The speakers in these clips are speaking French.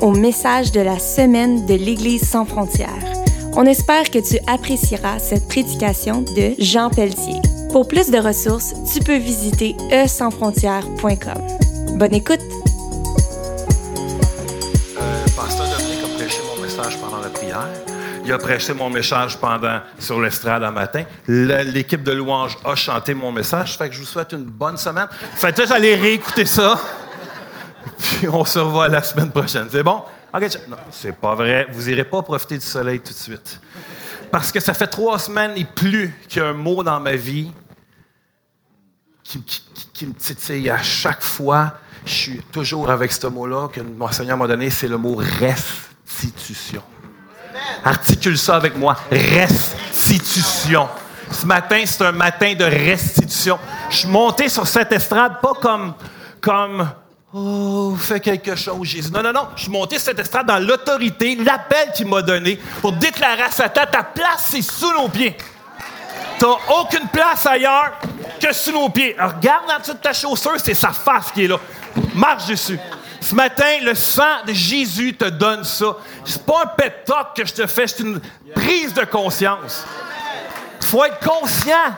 Au message de la semaine de l'Église sans frontières. On espère que tu apprécieras cette prédication de Jean Pelletier. Pour plus de ressources, tu peux visiter e-sans-frontières.com. Bonne écoute! Euh, Pasteur Dominique a prêché mon message pendant la prière. Il a prêché mon message pendant sur l'estrade un matin. L'équipe de louange a chanté mon message. Je vous souhaite une bonne semaine. Faites juste aller réécouter ça. Puis on se revoit la semaine prochaine. C'est bon? Non, c'est pas vrai. Vous irez pas profiter du soleil tout de suite. Parce que ça fait trois semaines et plus qu'il y a un mot dans ma vie qui, qui- qui- qui me titille à chaque fois. Je suis toujours avec ce mot-là que mon Seigneur m'a donné, c'est le mot restitution. Articule ça avec moi. Restitution. Ce matin, c'est un matin de restitution. Je suis monté sur cette estrade pas comme, comme, oh, fais quelque chose, Jésus. Non, non, non. Je suis monté cette estrade dans l'autorité, l'appel qu'il m'a donné pour déclarer à Satan, ta place, c'est sous nos pieds. T'as aucune place ailleurs que sous nos pieds. Regarde en dessous de ta chaussure, c'est sa face qui est là. Marche dessus. Ce matin, le sang de Jésus te donne ça. C'est pas un talk que je te fais, c'est une prise de conscience. Il faut être conscient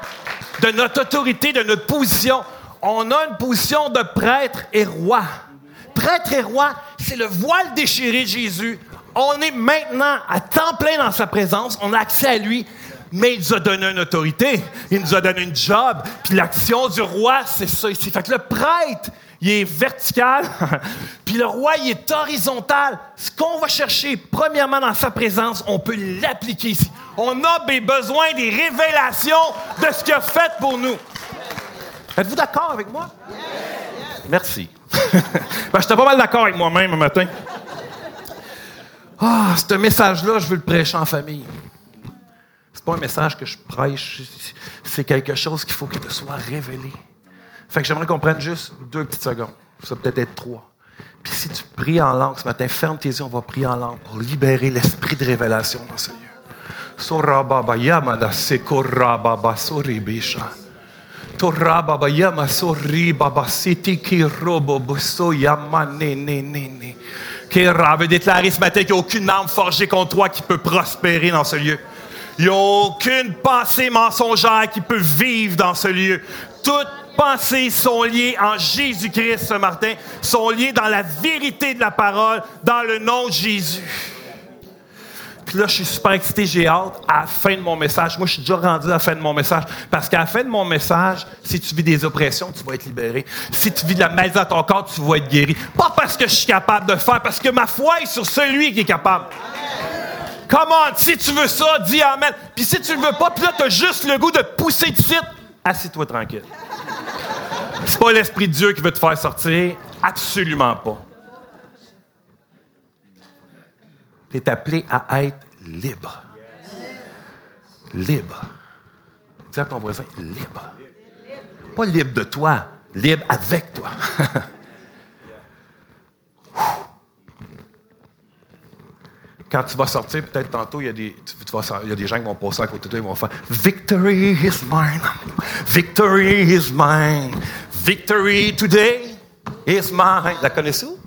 de notre autorité, de notre position. On a une position de prêtre et roi. Prêtre et roi, c'est le voile déchiré de Jésus. On est maintenant à temps plein dans sa présence. On a accès à lui. Mais il nous a donné une autorité. Il nous a donné une job. Puis l'action du roi, c'est ça ici. Fait que le prêtre, il est vertical. Puis le roi, il est horizontal. Ce qu'on va chercher, premièrement, dans sa présence, on peut l'appliquer ici. On a des besoins des révélations de ce qu'il a fait pour nous. Êtes-vous d'accord avec moi? Merci. ben, J'étais pas mal d'accord avec moi-même un matin. Ah, ce message-là, je veux le prêcher en famille. C'est pas un message que je prêche, c'est quelque chose qu'il faut qu'il te soit révélé. Fait que j'aimerais qu'on prenne juste deux petites secondes. Ça peut être trois. Puis si tu pries en langue ce matin, ferme tes yeux, on va prier en langue pour libérer l'esprit de révélation dans ce lieu. Torababa yama soribaba sitiki robo buso yama ne ne ne ne. Kera veut déclarer ce matin qu'il n'y a aucune arme forgée contre toi qui peut prospérer dans ce lieu. Il n'y a aucune pensée mensongère qui peut vivre dans ce lieu. Toutes pensées sont liées en Jésus-Christ ce matin, sont liées dans la vérité de la parole, dans le nom de Jésus. Puis là, je suis super excité, j'ai hâte à la fin de mon message. Moi, je suis déjà rendu à la fin de mon message. Parce qu'à la fin de mon message, si tu vis des oppressions, tu vas être libéré. Si tu vis de la maladie dans ton corps, tu vas être guéri. Pas parce que je suis capable de faire, parce que ma foi est sur celui qui est capable. Come si tu veux ça, dis Amen. Puis si tu le veux pas, puis là, tu as juste le goût de te pousser de site, assis-toi tranquille. C'est pas l'Esprit de Dieu qui veut te faire sortir. Absolument pas. Tu es appelé à être libre. Libre. Dis à ton voisin, libre. Pas libre de toi, libre avec toi. Quand tu vas sortir, peut-être tantôt, il y, a des, gens qui vont passer à côté de toi, ils vont faire Victory is mine. Victory is mine. Victory today is mine. La connaissez-vous?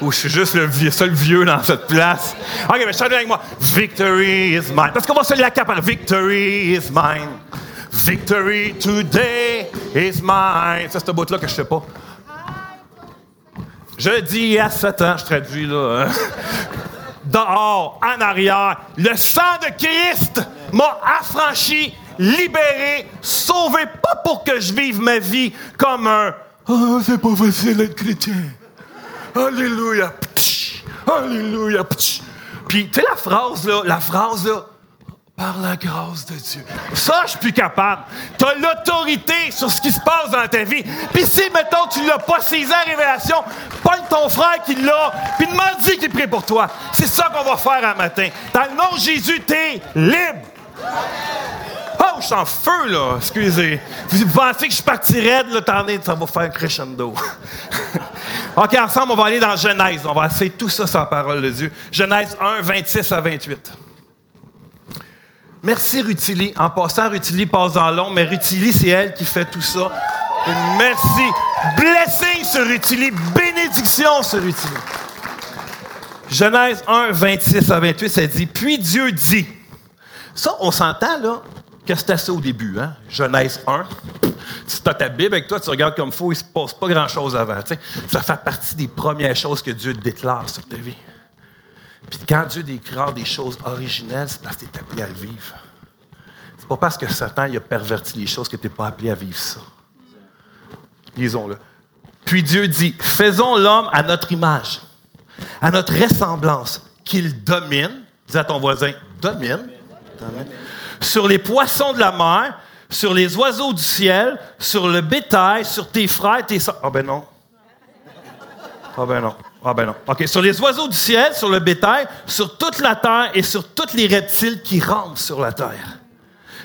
Ou je suis juste le vieux, seul vieux dans cette place. OK, mais chantez avec moi. Victory is mine. Parce qu'on va se l'accaparer. Victory is mine. Victory today is mine. Ça, c'est un bout-là que je sais pas. Je dis à Satan, je traduis là. hein. Dehors, en arrière, le sang de Christ m'a affranchi, libéré, sauvé, pas pour que je vive ma vie comme un Ah, c'est pas facile d'être chrétien. Alléluia. Ptsch. Alléluia. Ptsch. Puis, tu sais, la phrase, là, la phrase, là, par la grâce de Dieu. Ça, je suis plus capable. Tu as l'autorité sur ce qui se passe dans ta vie. Puis si, mettons, tu l'as pas saisi en révélation, pogne ton frère qui l'a, puis demande-lui qu'il prie pour toi. C'est ça qu'on va faire un matin. Dans le nom de Jésus, t'es libre. Oh, je suis en feu, là. Excusez. Vous pensez que je partirais de l'attendez, ça va faire un crescendo. OK, ensemble, on va aller dans Genèse. On va essayer tout ça sans parole de Dieu. Genèse 1, 26 à 28. Merci Rutili. En passant, Rutili passe dans l'ombre, mais Rutili, c'est elle qui fait tout ça. Merci. Blessing sur Rutili. Bénédiction sur Rutili. Genèse 1, 26 à 28, ça dit Puis Dieu dit. Ça, on s'entend, là, que c'était ça au début, hein? Genèse 1. Si tu as ta Bible avec toi, tu regardes comme il faut, il ne se passe pas grand-chose avant. Ça fait partie des premières choses que Dieu déclare sur ta vie. Puis quand Dieu déclare des choses originelles, c'est parce que tu es appelé à le vivre. C'est pas parce que Satan il a perverti les choses que tu n'es pas appelé à vivre ça. Lisons-le. Puis Dieu dit, faisons l'homme à notre image, à notre ressemblance, qu'il domine, dis à ton voisin, domine, sur les poissons de la mer, sur les oiseaux du ciel, sur le bétail, sur tes frères, tes soeurs. Ah ben non. Ah ben non. Ah ben non. OK. Sur les oiseaux du ciel, sur le bétail, sur toute la terre et sur tous les reptiles qui rampent sur la terre.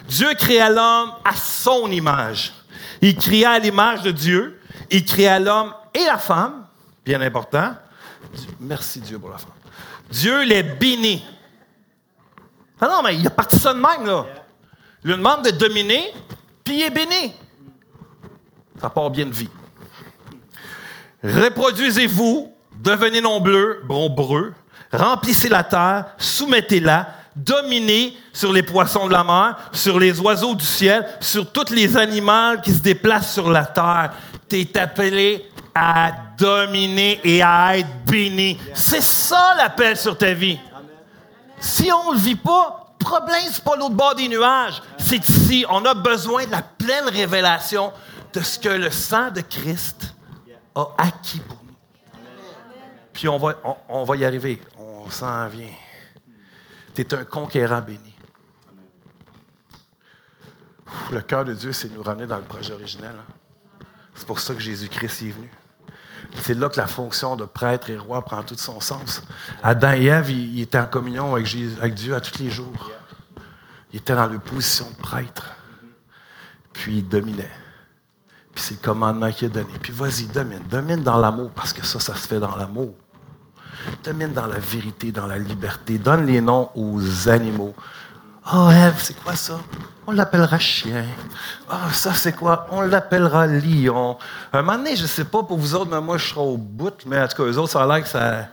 Dieu créa l'homme à son image. Il créa à l'image de Dieu. Il créa l'homme et la femme. Bien important. Merci Dieu pour la femme. Dieu les bénit. Ah non, mais il a parti ça de même, là. Il lui demande de dominer, puis il est béni. Ça part bien de vie. Reproduisez-vous, devenez nombreux, brombreux, remplissez la terre, soumettez-la, dominez sur les poissons de la mer, sur les oiseaux du ciel, sur tous les animaux qui se déplacent sur la terre. Tu es appelé à dominer et à être béni. C'est ça l'appel sur ta vie. Si on ne le vit pas, problème, c'est pas l'autre bord des nuages. C'est ici. On a besoin de la pleine révélation de ce que le sang de Christ a acquis pour nous. Puis on va, y arriver. On s'en vient. Tu es un conquérant béni. Le cœur de Dieu, c'est de nous ramener dans le projet originel. Hein. C'est pour ça que Jésus-Christ est venu. C'est là que la fonction de prêtre et roi prend tout son sens. Adam et Ève, ils, étaient en communion avec, Dieu à tous les jours. Ils étaient dans la position de prêtre. Puis ils dominaient. Puis c'est le commandement qu'il a donné. Puis vas-y, domine. Domine dans l'amour, parce que ça, ça se fait dans l'amour. Domine dans la vérité, dans la liberté. Donne les noms aux animaux. Oh, Ève, c'est quoi ça? On l'appellera chien. Ah, ça, c'est quoi? On l'appellera lion. Un moment donné, je ne sais pas pour vous autres, mais moi, je serai au bout. Mais en tout cas, eux autres, ça a l'air que ça.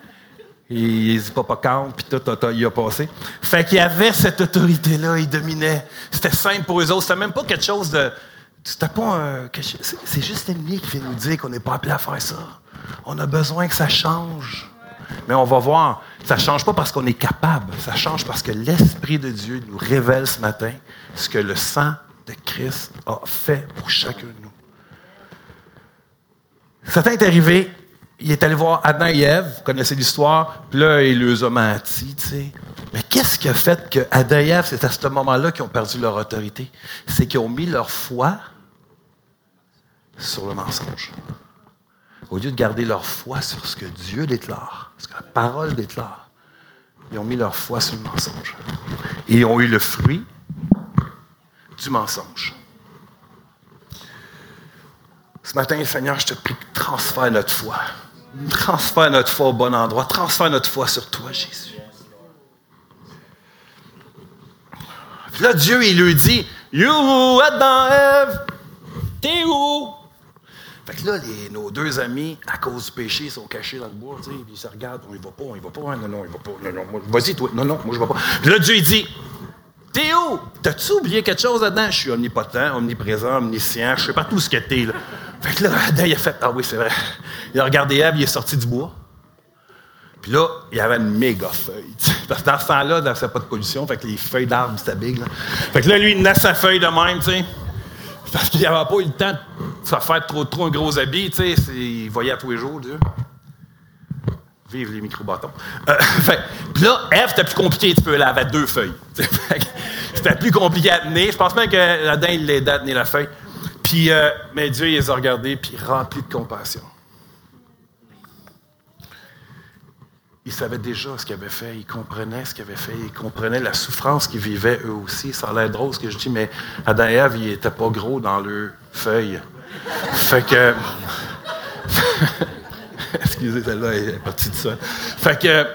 Ils pas pas puis tout, il a passé. Fait qu'il y avait cette autorité-là, il dominait. C'était simple pour eux autres. C'était même pas quelque chose de. C'était pas un. C'est juste l'ennemi qui vient nous dire qu'on n'est pas appelé à faire ça. On a besoin que ça change. Mais on va voir, ça ne change pas parce qu'on est capable, ça change parce que l'Esprit de Dieu nous révèle ce matin ce que le sang de Christ a fait pour chacun de nous. Satan est arrivé, il est allé voir Adam et Ève, vous connaissez l'histoire, puis là, il les a menti, tu sais. Mais qu'est-ce qui a fait que Adam et Ève, c'est à ce moment-là qu'ils ont perdu leur autorité? C'est qu'ils ont mis leur foi sur le mensonge au lieu de garder leur foi sur ce que Dieu déclare, ce que la parole déclare, ils ont mis leur foi sur le mensonge. Et ils ont eu le fruit du mensonge. Ce matin, Seigneur, je te prie, transfère notre foi. Transfère notre foi au bon endroit. Transfère notre foi sur toi, Jésus. Puis là, Dieu, il lui dit, You, Adam, Ève, t'es où? Fait que là, nos deux amis, à cause du péché, sont cachés dans le bois, tu sais, puis ils se regardent, on y va pas, on y va pas, non, non, il va pas, non, non, vas-y, toi, non, non, moi, je vais pas. Puis là, Dieu, il dit, où? T'as-tu oublié quelque chose là-dedans? Je suis omnipotent, omniprésent, omniscient, je sais pas tout ce que t'es, là. Fait que là, Adam, il a fait, ah oui, c'est vrai. Il a regardé Ève, il est sorti du bois. Puis là, il y avait une méga feuille. Parce que dans ce temps-là, n'y avait pas de pollution, fait que les feuilles d'arbres, c'était big. Fait que là, lui, il naît sa feuille de même, tu sais. Parce qu'il n'avait pas eu le temps de se faire trop, trop un gros habit, tu sais. Il voyait à tous les jours, Dieu. Vive les micro-bâtons. Euh, puis là, F, c'était plus compliqué tu peux. Elle avait deux feuilles. c'était plus compliqué à tenir. Je pense même que Adam, il l'aidait à tenir la feuille. Puis, euh, mais Dieu, il les a regardés, puis rempli de compassion. Ils savaient déjà ce qu'ils avaient fait, ils comprenaient ce qu'ils avaient fait, ils comprenaient la souffrance qu'ils vivaient eux aussi. Ça a l'air drôle ce que je dis, mais Adam et Ève, ils n'étaient pas gros dans leurs feuilles. Fait que. Excusez, celle-là est partie de ça. Fait que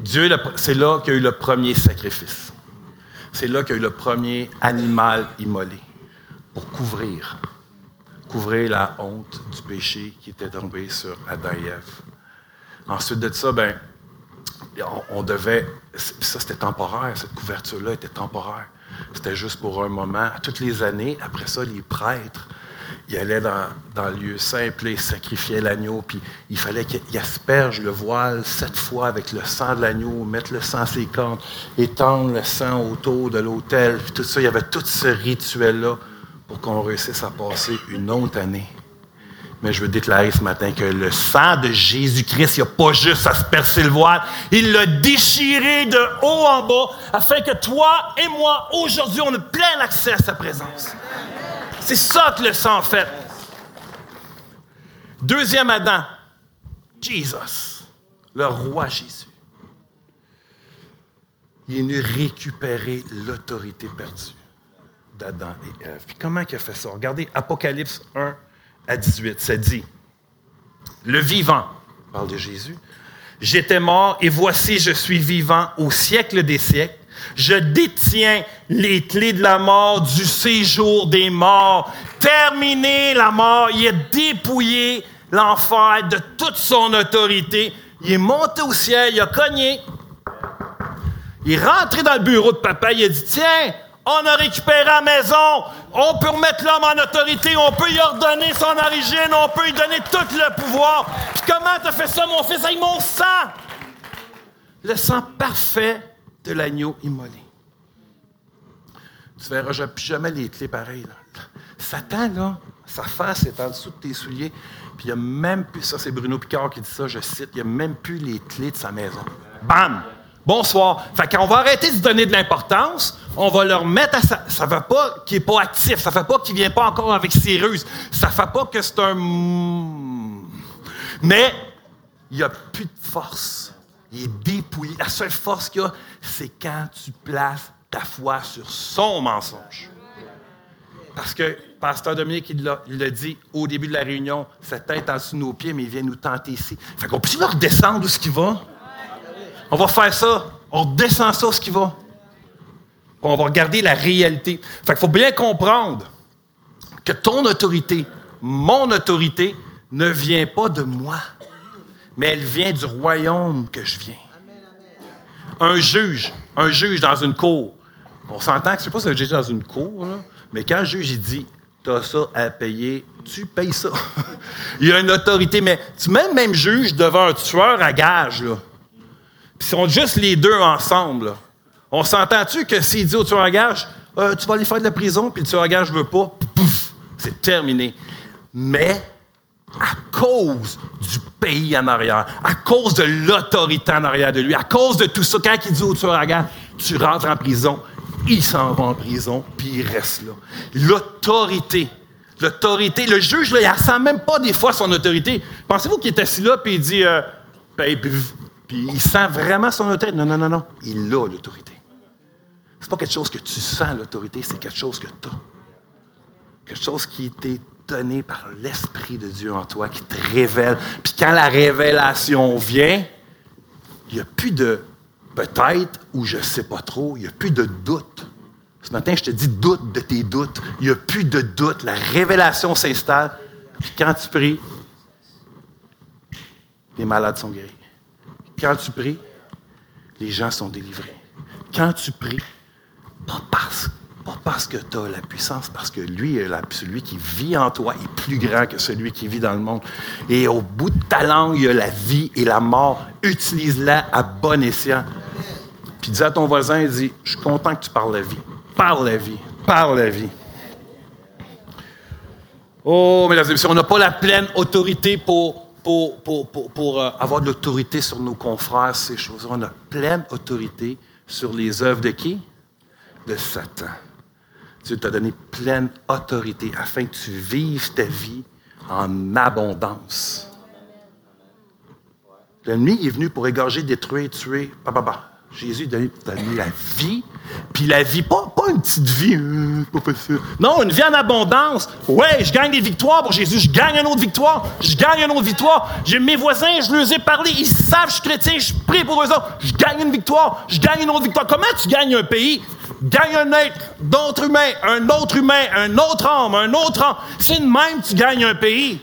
Dieu, c'est là qu'il y a eu le premier sacrifice. C'est là qu'il y a eu le premier animal immolé pour couvrir. Couvrir la honte du péché qui était tombé sur Adam et Ève. Ensuite de ça, ben, on, devait. Ça, c'était temporaire. Cette couverture-là était temporaire. C'était juste pour un moment. Toutes les années, après ça, les prêtres, ils allaient dans, dans le lieu puis ils sacrifiaient l'agneau, puis il fallait qu'ils aspergent le voile sept fois avec le sang de l'agneau, mettre le sang à ses cornes, étendre le sang autour de l'autel, puis tout ça. Il y avait tout ce rituel-là pour qu'on réussisse à passer une autre année mais je veux déclarer ce matin que le sang de Jésus-Christ, il n'a pas juste à se percer le voile, il l'a déchiré de haut en bas, afin que toi et moi, aujourd'hui, on ait plein accès à sa présence. C'est ça que le sang fait. Deuxième Adam, Jesus, le roi Jésus. Il est venu récupérer l'autorité perdue d'Adam et Ève. Puis comment il a fait ça? Regardez Apocalypse 1, à 18, ça dit, le vivant, parle de Jésus, j'étais mort et voici je suis vivant au siècle des siècles. Je détiens les clés de la mort, du séjour des morts. Terminé la mort, il a dépouillé l'enfer de toute son autorité. Il est monté au ciel, il a cogné. Il est rentré dans le bureau de papa, il a dit, tiens, on a récupéré la maison. On peut remettre l'homme en autorité. On peut y ordonner son origine. On peut lui donner tout le pouvoir. Puis comment t'as fait ça, mon fils, avec mon sang? Le sang parfait de l'agneau immolé. Tu verras jamais les clés pareilles. Satan, là, sa face est en dessous de tes souliers. Puis il n'y a même plus, ça c'est Bruno Picard qui dit ça, je cite, il n'y a même plus les clés de sa maison. Bam! Bonsoir. Fait qu'on va arrêter de donner de l'importance. On va leur mettre à ça. Ça ne fait pas qu'il n'est pas actif. Ça ne fait pas qu'il ne vient pas encore avec ses ruses. Ça ne fait pas que c'est un. Mais il a plus de force. Il est dépouillé. La seule force qu'il a, c'est quand tu places ta foi sur son mensonge. Parce que Pasteur Dominique, il l'a dit au début de la réunion, sa tête en dessous de nos pieds, mais il vient nous tenter ici. Fait qu'on peut leur redescendre où ce qu'il va? On va faire ça. On descend ça, ce qui va. On va regarder la réalité. Fait qu'il faut bien comprendre que ton autorité, mon autorité, ne vient pas de moi, mais elle vient du royaume que je viens. Un juge, un juge dans une cour. On s'entend que c'est pas un juge dans une cour, mais quand le juge il dit tu as ça à payer, tu payes ça. il y a une autorité, mais tu mets le même juge devant un tueur à gage, là. Puis sont juste les deux ensemble. On s'entend-tu que s'il dit au tueur à gage, euh, tu vas aller faire de la prison, puis le tueur à gage veut pas, pouf, c'est terminé. Mais à cause du pays en arrière, à cause de l'autorité en arrière de lui, à cause de tout ça, quand il dit au tueur à gage, tu rentres en prison, il s'en va en prison, puis il reste là. L'autorité. L'autorité. Le juge, là, il ne sent même pas des fois son autorité. Pensez-vous qu'il est assis là, puis il dit, euh, ben, il sent vraiment son autorité. Non, non, non, non. Il a l'autorité. C'est pas quelque chose que tu sens, l'autorité, c'est quelque chose que tu as. Quelque chose qui t'est donné par l'Esprit de Dieu en toi, qui te révèle. Puis quand la révélation vient, il n'y a plus de peut-être ou je ne sais pas trop, il n'y a plus de doute. Ce matin, je te dis doute de tes doutes. Il n'y a plus de doute. La révélation s'installe. Puis quand tu pries, les malades sont guéris. Quand tu pries, les gens sont délivrés. Quand tu pries, pas parce, que tu as la puissance, parce que lui, celui qui vit en toi est plus grand que celui qui vit dans le monde. Et au bout de ta langue, il y a la vie et la mort. Utilise-la à bon escient. Puis dis à ton voisin, dis, je suis content que tu parles la vie. Parle la vie. Parle la vie. Oh, mesdames et messieurs, on n'a pas la pleine autorité pour pour, pour, pour, euh, avoir de l'autorité sur nos confrères, ces choses. On a pleine autorité sur les œuvres de qui? De Satan. Dieu t'a donné pleine autorité afin que tu vives ta vie en abondance. L'ennemi est venu pour égorger, détruire, tuer. Bah, bah. Jésus a donné, la vie, puis la vie, pas, pas une petite vie, euh, pas possible. Non, une vie en abondance. Ouais, je gagne des victoires pour Jésus, je gagne une autre victoire, je gagne une autre victoire. J'ai mes voisins, je leur ai parlé, ils savent que je suis chrétien, je prie pour eux autres, je gagne une victoire, je gagne une autre victoire. Comment tu gagnes un pays? Gagne un être, d'autres humains, un autre humain, un autre homme, un autre homme. C'est de même que tu gagnes un pays.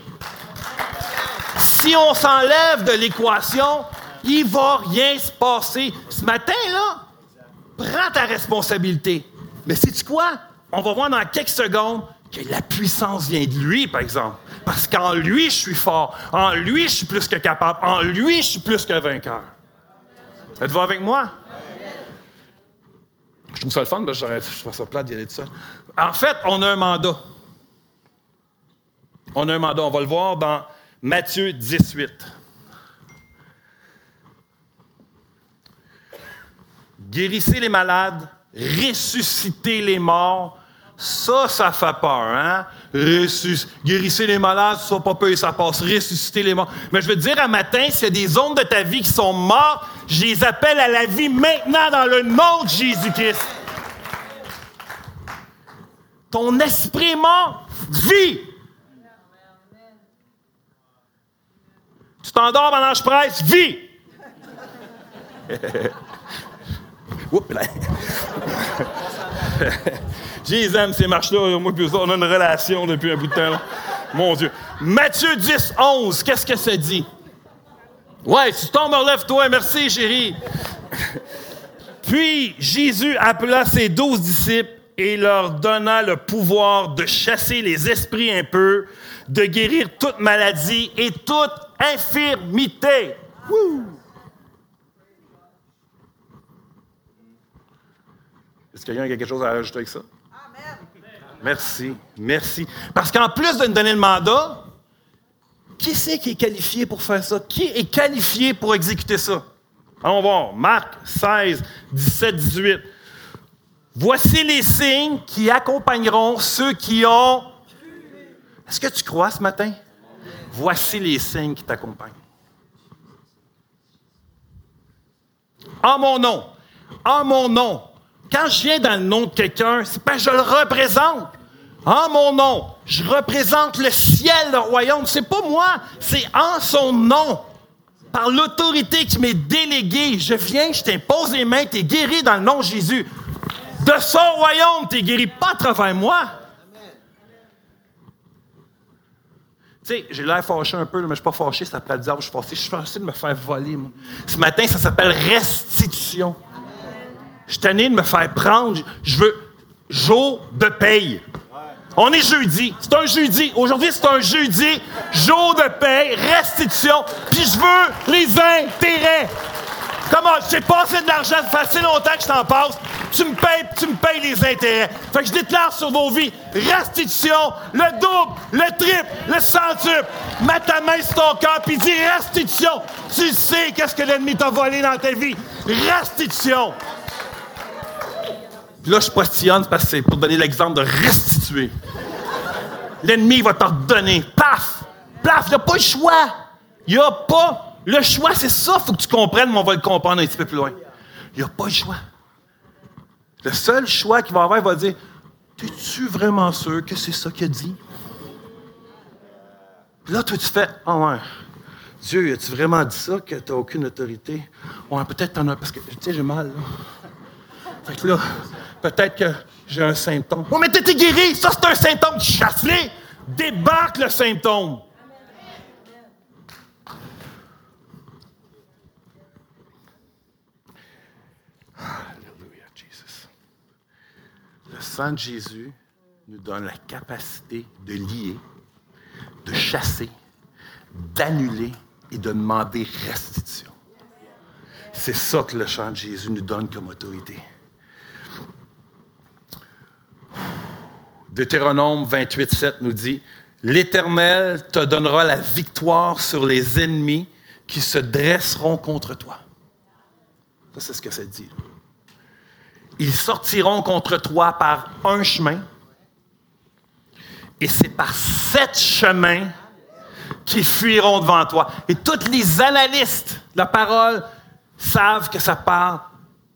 Si on s'enlève de l'équation, il va rien se passer. Ce matin, là, prends ta responsabilité. Mais sais-tu quoi? On va voir dans quelques secondes que la puissance vient de lui, par exemple. Parce qu'en lui, je suis fort. En lui, je suis plus que capable. En lui, je suis plus que vainqueur. Êtes-vous avec moi? Je trouve ça le fun, je trouve ça plat d'y aller de ça. En fait, on a un mandat. On a un mandat. On va le voir dans Matthieu 18. Guérissez les malades, ressuscitez les morts. Ça, ça fait peur, hein? guérissez les malades, ça pas peur, ça passe. Ressusciter les morts. Mais je veux te dire, un matin, s'il y a des zones de ta vie qui sont mortes, je les appelle à la vie maintenant dans le nom de Jésus-Christ. Ton esprit mort vit. Tu t'endors pendant que je presse. Oups, là. J'ai aime ces marches-là. Moi, puis on a une relation depuis un bout de temps. Mon Dieu. Matthieu 10, 11, qu'est-ce que ça dit? Ouais, tu tombes, relève-toi. Merci, chérie. Puis Jésus appela ses douze disciples et leur donna le pouvoir de chasser les esprits impurs, de guérir toute maladie et toute infirmité. Est-ce qu'il y a quelque chose à rajouter avec ça? Merci, merci. Parce qu'en plus de nous donner le mandat, qui c'est qui est qualifié pour faire ça? Qui est qualifié pour exécuter ça? Allons voir. Marc 16, 17, 18. Voici les signes qui accompagneront ceux qui ont. Est-ce que tu crois ce matin? Voici les signes qui t'accompagnent. En mon nom, en mon nom, quand je viens dans le nom de quelqu'un, c'est parce que je le représente. En mon nom, je représente le ciel, le royaume. C'est pas moi, c'est en son nom. Par l'autorité qui m'est déléguée, je viens, je t'impose les mains, tu es guéri dans le nom de Jésus. De son royaume, tu es guéri pas à travers moi. Tu sais, j'ai l'air fâché un peu, mais je suis pas fâché, ça s'appelle dire, je suis fâché. Je suis fâché de me faire voler, moi. Ce matin, ça s'appelle restitution. Je suis de me faire prendre. Je veux jour de paye. On est jeudi. C'est un jeudi. Aujourd'hui, c'est un jeudi. Jour de paye, restitution. Puis je veux les intérêts. Comment? J'ai passé de l'argent, ça fait assez longtemps que je t'en passe. Tu me payes, tu me payes les intérêts. Fait que je déclare sur vos vies restitution, le double, le triple, le centuple. Mets ta main sur ton cœur puis dis restitution. Tu sais qu'est-ce que l'ennemi t'a volé dans ta vie. Restitution. Puis là, je postillonne parce que c'est pour donner l'exemple de restituer. L'ennemi va t'en donner. Paf! Paf! Il n'y a pas le choix. Il n'y a pas le choix. C'est ça, faut que tu comprennes, mais on va le comprendre un petit peu plus loin. Il n'y a pas le choix. Le seul choix qu'il va avoir, il va dire Es-tu vraiment sûr que c'est ça qu'il a dit? Puis là, toi, tu fais Ah ouais. Dieu, as-tu vraiment dit ça, que tu n'as aucune autorité? Ouais, peut-être t'en as, parce que, tu sais, j'ai mal. Là. Fait que là, Peut-être que j'ai un symptôme. Oh, mais t'es guéri! Ça, c'est un symptôme. Chasse-les! Débarque le symptôme. Alléluia, Jésus. Le sang de Jésus nous donne la capacité de lier, de chasser, d'annuler et de demander restitution. C'est ça que le sang de Jésus nous donne comme autorité. Deutéronome 28, 7 nous dit, L'Éternel te donnera la victoire sur les ennemis qui se dresseront contre toi. Ça, c'est ce que ça dit. Ils sortiront contre toi par un chemin, et c'est par sept chemins qu'ils fuiront devant toi. Et tous les analystes de la parole savent que ça parle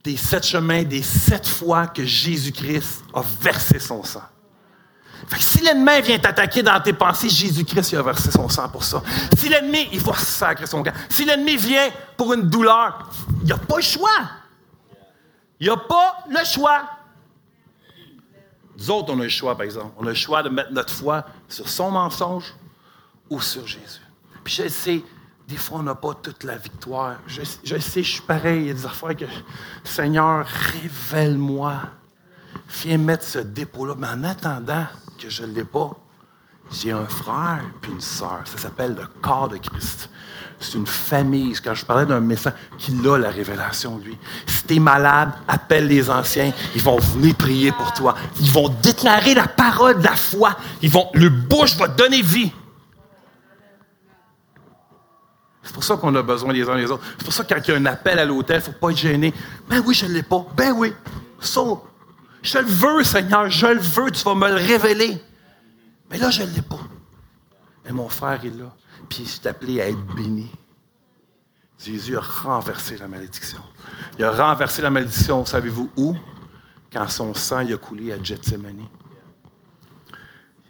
des sept chemins, des sept fois que Jésus-Christ a versé son sang. Fait que si l'ennemi vient t'attaquer dans tes pensées, Jésus-Christ a versé son sang pour ça. Si l'ennemi, il faut sacrer son cœur. Si l'ennemi vient pour une douleur, il n'y a pas le choix. Il n'y a pas le choix. Nous autres, on a le choix, par exemple. On a le choix de mettre notre foi sur son mensonge ou sur Jésus. Puis je sais, Des fois, on n'a pas toute la victoire. Je, je, sais, je suis pareil. Il y a des affaires que, Seigneur, révèle-moi. Viens mettre ce dépôt-là. Mais en attendant que je ne l'ai pas, j'ai un frère puis une sœur. Ça s'appelle le corps de Christ. C'est une famille. Quand je parlais d'un médecin qui a la révélation, lui. Si tu es malade, appelle les anciens. Ils vont venir prier pour toi. Ils vont déclarer la parole de la foi. Ils vont, le bouche va donner vie. C'est pour ça qu'on a besoin les uns des autres. C'est pour ça que quand il y a un appel à l'hôtel, il ne faut pas être gêné. Ben oui, je ne l'ai pas. Ben oui. Je le veux, Seigneur. Je le veux. Tu vas me le révéler. Mais là, je ne l'ai pas. Mais mon frère est là puis il s'est appelé à être béni. Jésus a renversé la malédiction. Il a renversé la malédiction, savez-vous où? Quand son sang a coulé à Gethsemane.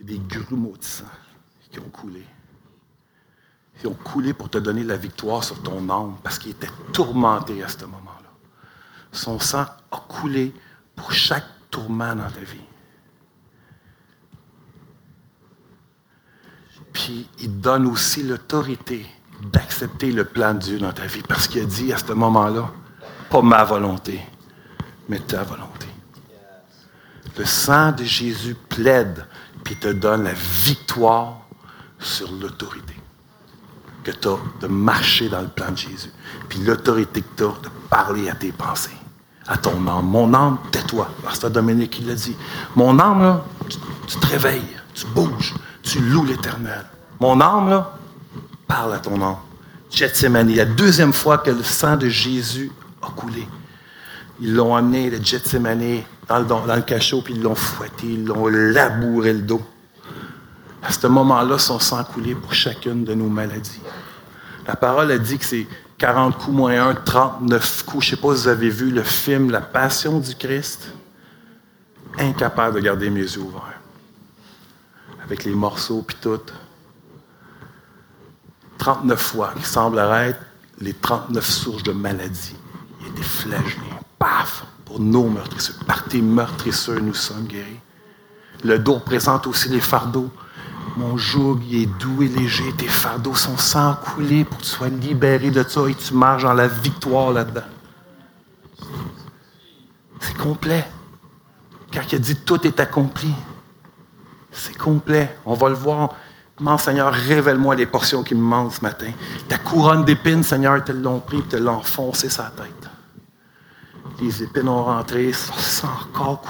Il y a des grumeaux de sang qui ont coulé. Ils ont coulé pour te donner la victoire sur ton âme parce qu'il était tourmenté à ce moment-là. Son sang a coulé pour chaque dans ta vie. Puis il donne aussi l'autorité d'accepter le plan de Dieu dans ta vie. Parce qu'il a dit à ce moment-là, pas ma volonté, mais ta volonté. Le sang de Jésus plaide, puis te donne la victoire sur l'autorité que tu as de marcher dans le plan de Jésus. Puis l'autorité que tu as de parler à tes pensées, à ton âme. Mon âme, tais-toi. Pasteur Dominique, qui l'a dit. Mon âme, tu, te réveilles, tu bouges, tu loues l'Éternel. Mon âme, là, parle à ton âme. Gethsemane, la deuxième fois que le sang de Jésus a coulé. Ils l'ont amené, le Gethsemane, dans le, dans le cachot, puis ils l'ont fouetté, ils l'ont labouré le dos. À ce moment-là, son sang coulé pour chacune de nos maladies. La parole a dit que c'est 40 coups moins 1, 39 coups. Je ne sais pas si vous avez vu le film La Passion du Christ. Incapable de garder mes yeux ouverts avec les morceaux puis tout. 39 fois, qui semble être les 39 sources de maladie. Il y a des flèches, paf, pour nos meurtrisseurs. Par tes meurtrisseurs, nous sommes guéris. Le dos représente aussi les fardeaux. Mon joug, il est doux et léger. Tes fardeaux sont sans couler pour que tu sois libéré de ça et tu marches dans la victoire là-dedans. C'est complet. Car il a dit tout est accompli. C'est complet. On va le voir. Mon Seigneur, révèle-moi les portions qui me manquent ce matin. Ta couronne d'épines, Seigneur, te l'ont pris et te l'ont foncé sa tête. Les épines ont rentré, a encore.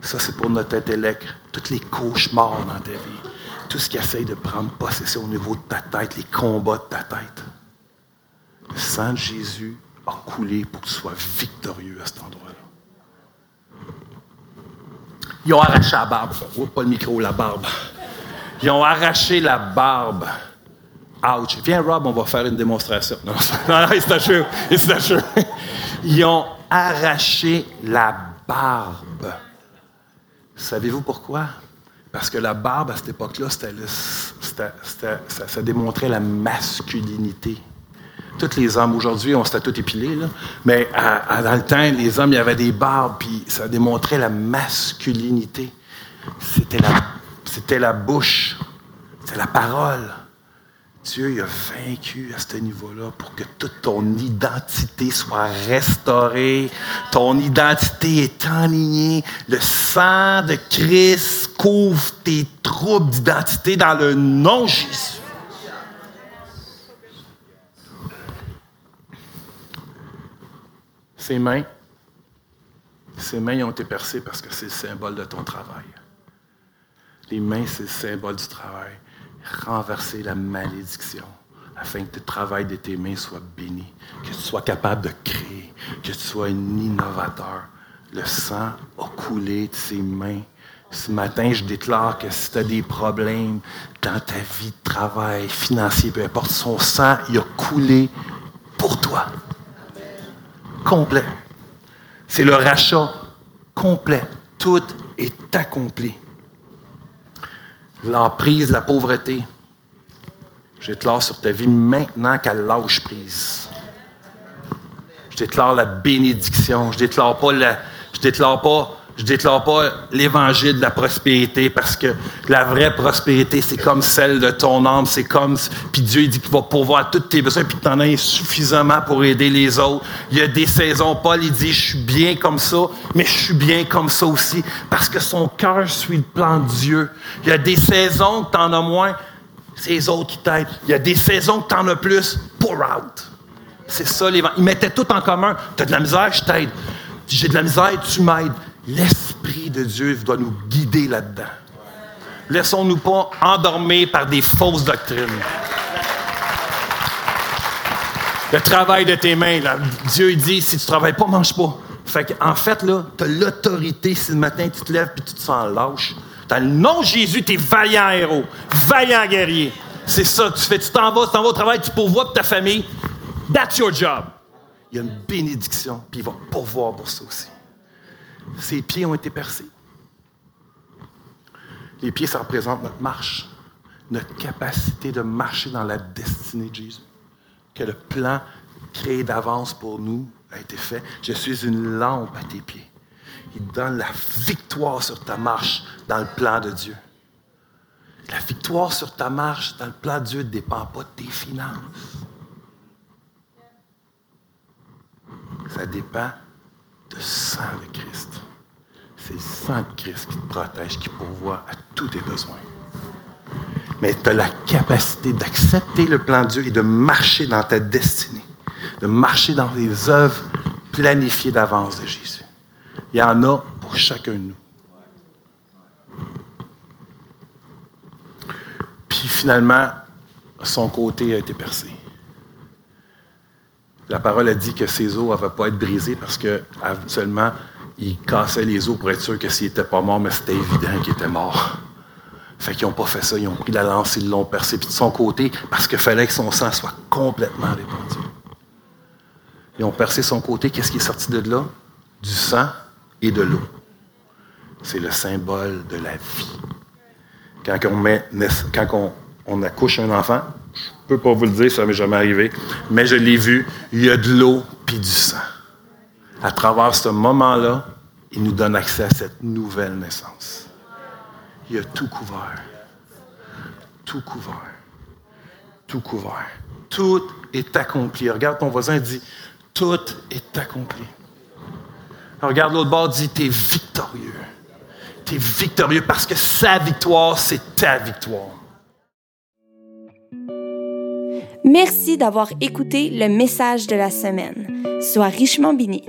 Ça, c'est pour notre intellect. Tous les cauchemars dans ta vie. Tout ce qui essaye de prendre possession au niveau de ta tête, les combats de ta tête. Le sang de Jésus a coulé pour que tu sois victorieux à cet endroit-là. Ils ont arraché la barbe. Oh, pas le micro, la barbe. Ils ont arraché la barbe. Ouch. Viens, Rob, on va faire une démonstration. Non, non, c'est sûr. Ils ont arraché la barbe. Savez-vous pourquoi? Parce que la barbe, à cette époque-là, ça démontrait la masculinité tous les hommes. Aujourd'hui, on s'était tout épilé, là. Mais dans le temps, les hommes, il y avait des barbes, puis ça démontrait la masculinité. C'était la, c'était la bouche, c'était la parole. Dieu a vaincu à ce niveau-là pour que toute ton identité soit restaurée. Ton identité est enlignée. Le sang de Christ couvre tes troubles d'identité dans le nom Jésus. Ses mains, ses mains ont été percées parce que c'est le symbole de ton travail. Les mains, c'est le symbole du travail. Renverser la malédiction afin que le travail de tes mains soit béni, que tu sois capable de créer, que tu sois un innovateur. Le sang a coulé de ses mains. Ce matin, je déclare que si tu as des problèmes dans ta vie de travail, financier, peu importe, son sang, il a coulé pour toi complet. C'est le rachat complet. Tout est accompli. L'emprise, la pauvreté. Je déclare sur ta vie maintenant qu'elle lâche prise. Je déclare la bénédiction. Je déclare pas la, je déclare pas je déclare pas l'évangile de la prospérité parce que la vraie prospérité, c'est comme celle de ton âme, c'est comme, puis Dieu dit qu'il va pourvoir tous tes besoins, puis tu en as suffisamment pour aider les autres. Il y a des saisons, Paul il dit, je suis bien comme ça, mais je suis bien comme ça aussi, parce que son cœur suit le plan de Dieu. Il y a des saisons que tu en as moins, c'est les autres qui t'aident. Il y a des saisons que tu en as plus, pour out. C'est ça, l'évangile. Ils mettaient tout en commun. Tu as de la misère, je t'aide. J'ai de la misère, tu m'aides. L'Esprit de Dieu doit nous guider là-dedans. Laissons-nous pas endormir par des fausses doctrines. Le travail de tes mains, là, Dieu dit, si tu travailles pas, mange pas. Fait en fait, là, tu as l'autorité si le matin tu te lèves et tu te sens lâche. Dans le nom de Jésus, tu es vaillant héros, vaillant guerrier. C'est ça tu fais. Tu t'en vas, tu t'en vas au travail, tu pourvois pour ta famille. That's your job. Il y a une bénédiction, puis il va pourvoir pour ça aussi. Ses pieds ont été percés. Les pieds, ça représente notre marche, notre capacité de marcher dans la destinée de Jésus. Que le plan créé d'avance pour nous a été fait. Je suis une lampe à tes pieds. Il donne la victoire sur ta marche dans le plan de Dieu. La victoire sur ta marche dans le plan de Dieu ne dépend pas de tes finances. Ça dépend du sang de Christ. C'est le sang de Christ qui te protège, qui pourvoit à tous tes besoins. Mais tu as la capacité d'accepter le plan de Dieu et de marcher dans ta destinée, de marcher dans les œuvres planifiées d'avance de Jésus. Il y en a pour chacun de nous. Puis finalement, son côté a été percé. La parole a dit que ses os n'avaient pas être brisés parce que seulement il cassait les os pour être sûr que s'il n'était pas mort, mais c'était évident qu'il était mort. Fait qu'ils n'ont pas fait ça, ils ont pris la lance, ils l'ont percé, puis de son côté, parce qu'il fallait que son sang soit complètement répandu. Ils ont percé son côté, qu'est-ce qui est sorti de là? Du sang et de l'eau. C'est le symbole de la vie. Quand on, met, quand on, accouche un enfant, je ne peux pas vous le dire, ça m'est jamais arrivé, mais je l'ai vu, il y a de l'eau puis du sang à travers ce moment-là, il nous donne accès à cette nouvelle naissance. Il a tout couvert. Tout couvert. Tout couvert. Tout est accompli. Regarde ton voisin dit, tout est accompli. regarde l'autre bord, dit, tu es victorieux. Tu es victorieux parce que sa victoire, c'est ta victoire. Merci d'avoir écouté le message de la semaine. Sois richement béni.